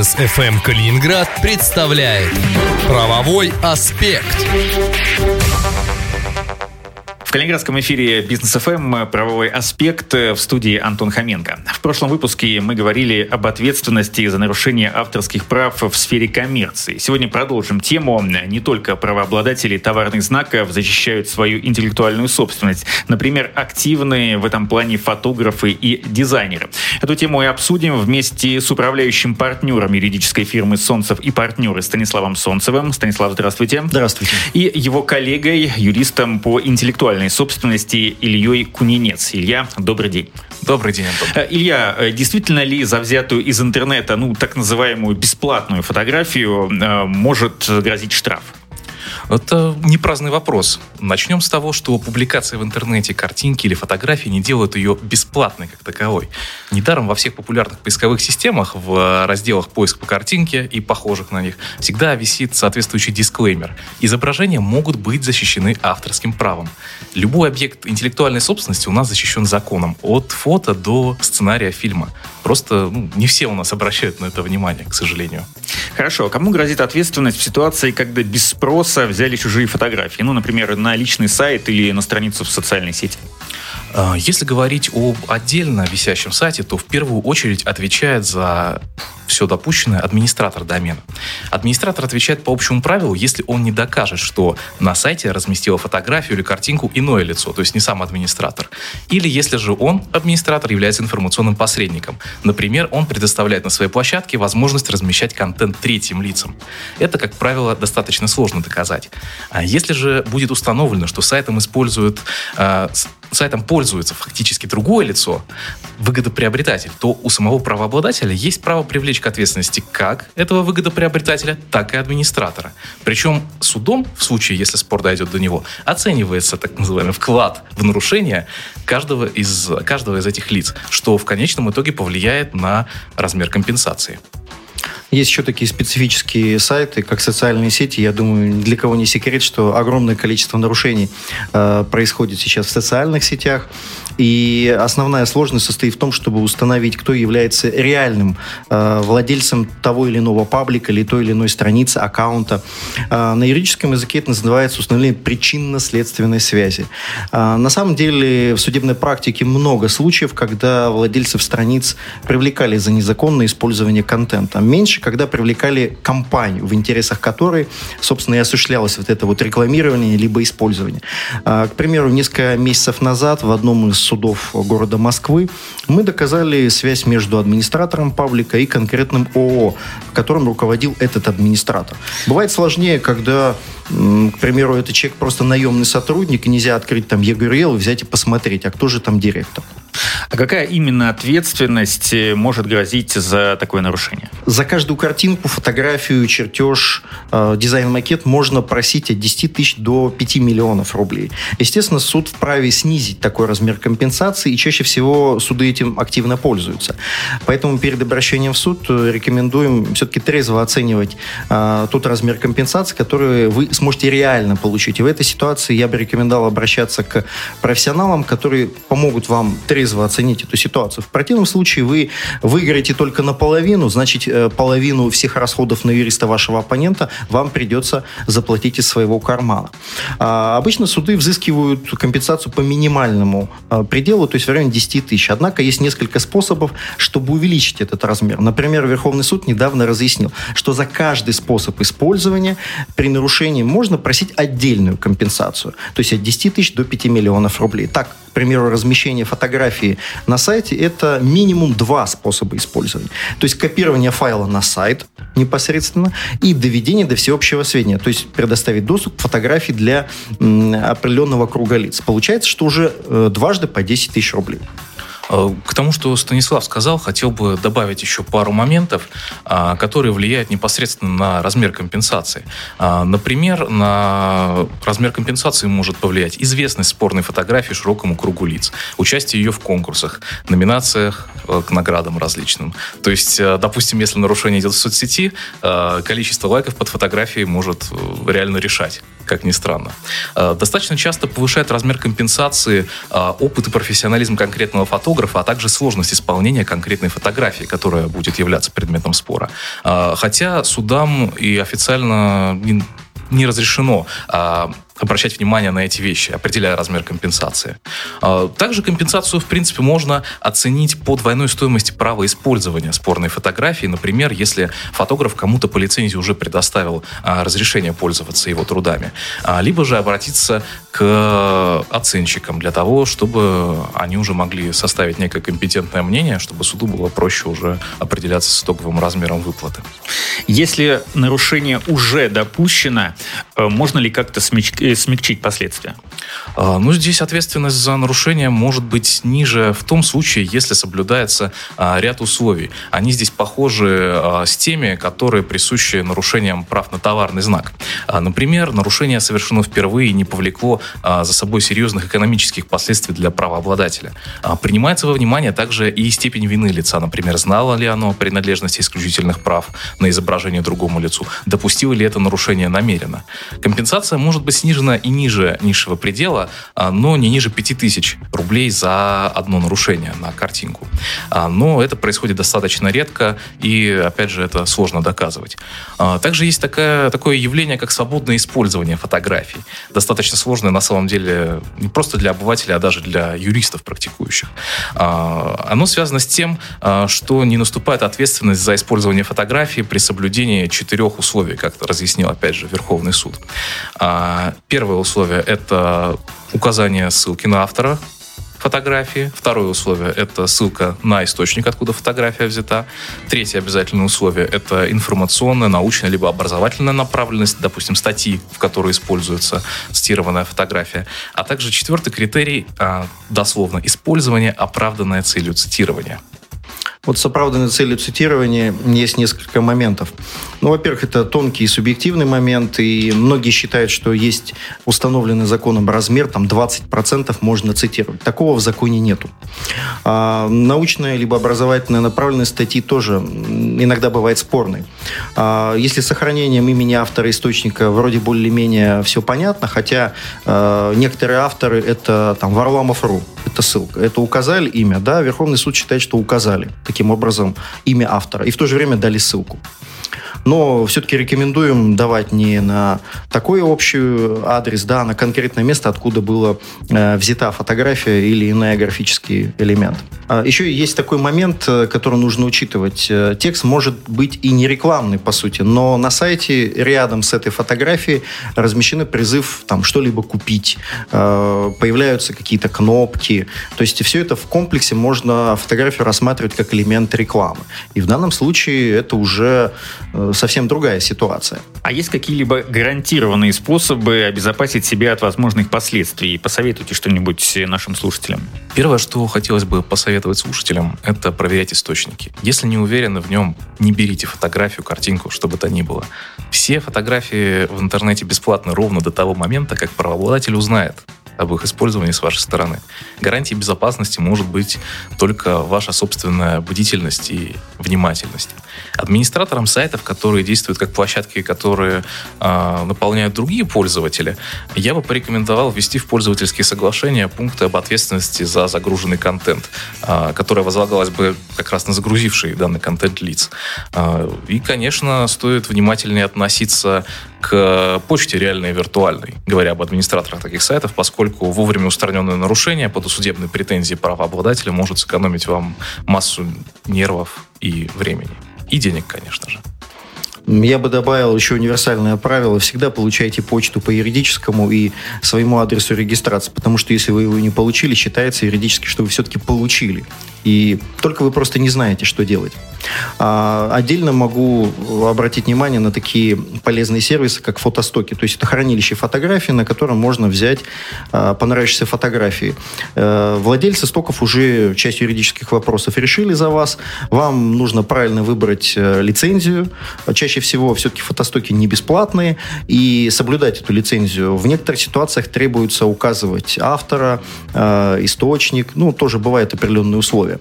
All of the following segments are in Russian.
Бизнес FM Калининград представляет Правовой аспект. В Калининградском эфире Бизнес ФМ правовой аспект в студии Антон Хоменко. В прошлом выпуске мы говорили об ответственности за нарушение авторских прав в сфере коммерции. Сегодня продолжим тему. Не только правообладатели товарных знаков защищают свою интеллектуальную собственность. Например, активные в этом плане фотографы и дизайнеры. Эту тему и обсудим вместе с управляющим партнером юридической фирмы «Солнцев и партнеры» Станиславом Солнцевым. Станислав, здравствуйте. Здравствуйте. И его коллегой, юристом по интеллектуальной интеллектуальной собственности Ильей Кунинец. Илья, добрый день. Добрый день, Антон. Э, Илья, э, действительно ли за взятую из интернета, ну, так называемую бесплатную фотографию э, может грозить штраф? Это не праздный вопрос. Начнем с того, что публикация в интернете картинки или фотографии не делают ее бесплатной как таковой. Недаром во всех популярных поисковых системах в разделах поиск по картинке и похожих на них всегда висит соответствующий дисклеймер. Изображения могут быть защищены авторским правом. Любой объект интеллектуальной собственности у нас защищен законом, от фото до сценария фильма. Просто ну, не все у нас обращают на это внимание, к сожалению. Хорошо. А кому грозит ответственность в ситуации, когда без спроса взяли чужие фотографии? Ну, например, на личный сайт или на страницу в социальной сети? А, если говорить об отдельно висящем сайте, то в первую очередь отвечает за все допущенное администратор домена. Администратор отвечает по общему правилу, если он не докажет, что на сайте разместило фотографию или картинку иное лицо, то есть не сам администратор. Или если же он, администратор, является информационным посредником. Например, он предоставляет на своей площадке возможность размещать контент третьим лицам. Это, как правило, достаточно сложно доказать. А если же будет установлено, что сайтом используют э, сайтом пользуется фактически другое лицо, выгодоприобретатель, то у самого правообладателя есть право привлечь к ответственности как этого выгодоприобретателя, так и администратора. Причем судом, в случае, если спор дойдет до него, оценивается так называемый вклад в нарушение каждого из, каждого из этих лиц, что в конечном итоге повлияет на размер компенсации. Есть еще такие специфические сайты, как социальные сети. Я думаю, для кого не секрет, что огромное количество нарушений э, происходит сейчас в социальных сетях. И основная сложность состоит в том, чтобы установить, кто является реальным э, владельцем того или иного паблика или той или иной страницы, аккаунта. Э, на юридическом языке это называется установление причинно-следственной связи. Э, на самом деле в судебной практике много случаев, когда владельцев страниц привлекали за незаконное использование контента. Меньше, когда привлекали компанию, в интересах которой, собственно, и осуществлялось вот это вот рекламирование либо использование. Э, к примеру, несколько месяцев назад в одном из судов города Москвы, мы доказали связь между администратором паблика и конкретным ООО, которым руководил этот администратор. Бывает сложнее, когда к примеру, этот человек просто наемный сотрудник, и нельзя открыть там ЕГРЛ, взять и посмотреть, а кто же там директор. А какая именно ответственность э, может грозить за такое нарушение? За каждую картинку, фотографию, чертеж, э, дизайн-макет можно просить от 10 тысяч до 5 миллионов рублей. Естественно, суд вправе снизить такой размер компенсации, и чаще всего суды этим активно пользуются. Поэтому перед обращением в суд э, рекомендуем все-таки трезво оценивать э, тот размер компенсации, который вы сможете реально получить. И в этой ситуации я бы рекомендовал обращаться к профессионалам, которые помогут вам трезво оценить эту ситуацию. В противном случае вы выиграете только наполовину, значит, э, половину всех расходов на юриста вашего оппонента вам придется заплатить из своего кармана. А, обычно суды взыскивают компенсацию по минимальному а, пределу, то есть в районе 10 тысяч. Однако есть несколько способов, чтобы увеличить этот размер. Например, Верховный суд недавно разъяснил, что за каждый способ использования при нарушении можно просить отдельную компенсацию. То есть от 10 тысяч до 5 миллионов рублей. Так, к примеру, размещение фотографии на сайте – это минимум два способа использования. То есть копирование файла на сайт непосредственно и доведение до всеобщего сведения. То есть предоставить доступ к фотографии для определенного круга лиц. Получается, что уже э, дважды по 10 тысяч рублей. Э, к тому, что Станислав сказал, хотел бы добавить еще пару моментов, а, которые влияют непосредственно на размер компенсации. А, например, на размер компенсации может повлиять известность спорной фотографии широкому кругу лиц, участие ее в конкурсах, номинациях э, к наградам различным. То есть, э, допустим, если нарушение идет в соцсети, количество лайков под фотографией может реально решать как ни странно. Достаточно часто повышает размер компенсации опыт и профессионализм конкретного фотографа, фотографа, а также сложность исполнения конкретной фотографии, которая будет являться предметом спора. А, хотя судам и официально не разрешено а, обращать внимание на эти вещи, определяя размер компенсации. А, также компенсацию, в принципе, можно оценить по двойной стоимости права использования спорной фотографии. Например, если фотограф кому-то по лицензии уже предоставил а, разрешение пользоваться его трудами. А, либо же обратиться к оценщикам для того, чтобы они уже могли составить некое компетентное мнение, чтобы суду было проще уже определяться с итоговым размером выплаты. Если нарушение уже допущено, э, можно ли как-то смягчить смягчить последствия? А, ну, здесь ответственность за нарушение может быть ниже в том случае, если соблюдается а, ряд условий. Они здесь похожи а, с теми, которые присущи нарушениям прав на товарный знак. Например, нарушение совершено впервые и не повлекло за собой серьезных экономических последствий для правообладателя. Принимается во внимание также и степень вины лица. Например, знало ли оно принадлежности исключительных прав на изображение другому лицу, допустило ли это нарушение намеренно. Компенсация может быть снижена снижена и ниже низшего предела, а, но не ниже 5000 рублей за одно нарушение на картинку. А, но это происходит достаточно редко, и, опять же, это сложно доказывать. А, также есть такое, такое явление, как свободное использование фотографий. Достаточно сложное, на самом деле, не просто для обывателя, а даже для юристов практикующих. Оно связано с тем, что не наступает ответственность за использование фотографии при соблюдении четырех условий, как разъяснил, опять же, Верховный суд. Первое условие – это указание ссылки на автора фотографии. Второе условие – это ссылка на источник, откуда фотография взята. Третье обязательное условие – это информационная, научная, либо образовательная направленность, допустим, статьи, в которой используется цитированная фотография. А также четвертый критерий, а, дословно, использование, оправданное целью цитирования. Вот с оправданной целью цитирования есть несколько моментов. Ну, во-первых, это тонкий и субъективный момент, и многие считают, что есть установленный законом размер, там 20% можно цитировать. Такого в законе нету. А, научная либо образовательная направленность статьи тоже иногда бывает спорной. А, если с сохранением имени автора источника вроде более-менее все понятно, хотя а, некоторые авторы это там Варламов.ру, это ссылка, это указали имя, да, Верховный суд считает, что указали таким образом имя автора и в то же время дали ссылку. Но все-таки рекомендуем давать не на такой общий адрес, да, а на конкретное место, откуда была э, взята фотография или иной графический элемент. А еще есть такой момент, э, который нужно учитывать. Э, текст может быть и не рекламный, по сути, но на сайте рядом с этой фотографией размещен призыв там что-либо купить, э, появляются какие-то кнопки. То есть все это в комплексе можно фотографию рассматривать как элемент рекламы. И в данном случае это уже совсем другая ситуация. А есть какие-либо гарантированные способы обезопасить себя от возможных последствий? Посоветуйте что-нибудь нашим слушателям. Первое, что хотелось бы посоветовать слушателям, это проверять источники. Если не уверены в нем, не берите фотографию, картинку, что бы то ни было. Все фотографии в интернете бесплатны ровно до того момента, как правообладатель узнает, об их использовании с вашей стороны. Гарантией безопасности может быть только ваша собственная бдительность и внимательность. Администраторам сайтов, которые действуют как площадки, которые э, наполняют другие пользователи, я бы порекомендовал ввести в пользовательские соглашения пункты об ответственности за загруженный контент, э, которая возлагалась бы как раз на загрузивший данный контент лиц. Э, и, конечно, стоит внимательнее относиться к почте реальной и виртуальной, говоря об администраторах таких сайтов, поскольку вовремя устраненное нарушение по досудебной претензии правообладателя может сэкономить вам массу нервов и времени. И денег, конечно же. Я бы добавил еще универсальное правило. Всегда получайте почту по юридическому и своему адресу регистрации, потому что если вы его не получили, считается юридически, что вы все-таки получили. И только вы просто не знаете, что делать. А, отдельно могу обратить внимание на такие полезные сервисы, как фотостоки. То есть это хранилище фотографий, на котором можно взять а, понравившиеся фотографии. А, владельцы стоков уже часть юридических вопросов решили за вас. Вам нужно правильно выбрать а, лицензию. Чаще всего все-таки фотостоки не бесплатные. И соблюдать эту лицензию. В некоторых ситуациях требуется указывать автора, а, источник. Ну, тоже бывают определенные условия. Условия.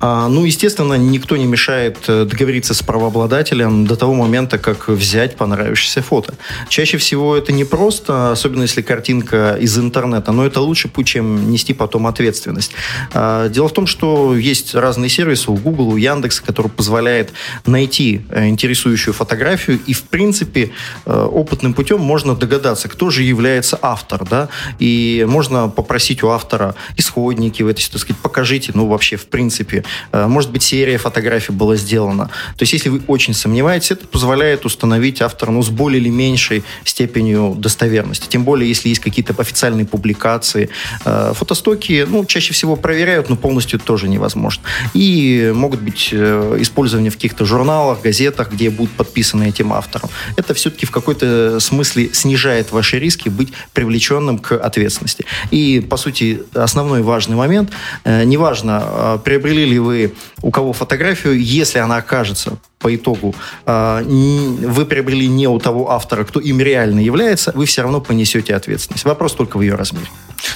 А, ну, естественно, никто не мешает э, договориться с правообладателем до того момента, как взять понравившееся фото. Чаще всего это не просто, особенно если картинка из интернета, но это лучший путь, чем нести потом ответственность. А, дело в том, что есть разные сервисы у Google, у Яндекса, которые позволяют найти э, интересующую фотографию, и, в принципе, э, опытным путем можно догадаться, кто же является автор, да, и можно попросить у автора исходники в этой ситуации, сказать, покажите, ну, вообще, в принципе, э, может быть, серия фотографий была сделана. То есть, если вы очень сомневаетесь, это позволяет установить автора, ну, с более или меньшей степенью достоверности. Тем более, если есть какие-то официальные публикации. Э, фотостоки, ну, чаще всего проверяют, но полностью тоже невозможно. И могут быть э, использования в каких-то журналах, газетах, где будут подписаны этим автором. Это все-таки в какой-то смысле снижает ваши риски быть привлеченным к ответственности. И, по сути, основной важный момент, неважно, э, приобрели ли вы у кого фотографию, если она окажется по итогу э, вы приобрели не у того автора, кто им реально является, вы все равно понесете ответственность. Вопрос только в ее размере.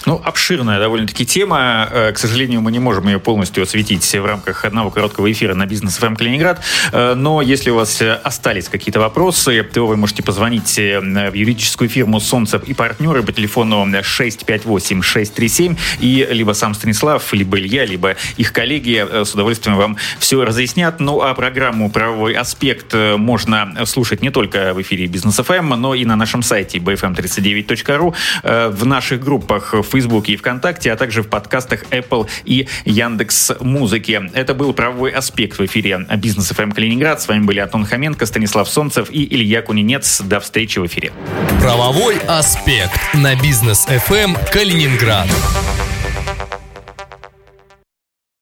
Ну, обширная довольно-таки тема. К сожалению, мы не можем ее полностью осветить в рамках одного короткого эфира на бизнес ФМ Калининград. Но если у вас остались какие-то вопросы, то вы можете позвонить в юридическую фирму «Солнцев и партнеры» по телефону 658-637 и либо сам Станислав, либо Илья, либо их коллеги с удовольствием вам все разъяснят. Ну, а программу «Правовой аспект» можно слушать не только в эфире Бизнес ФМ, но и на нашем сайте bfm39.ru, э, в наших группах в Фейсбуке и ВКонтакте, а также в подкастах Apple и Яндекс Музыки. Это был «Правовой аспект» в эфире Бизнес ФМ Калининград. С вами были Антон Хоменко, Станислав Солнцев и Илья Кунинец. До встречи в эфире. Правовой аспект на Бизнес ФМ Калининград.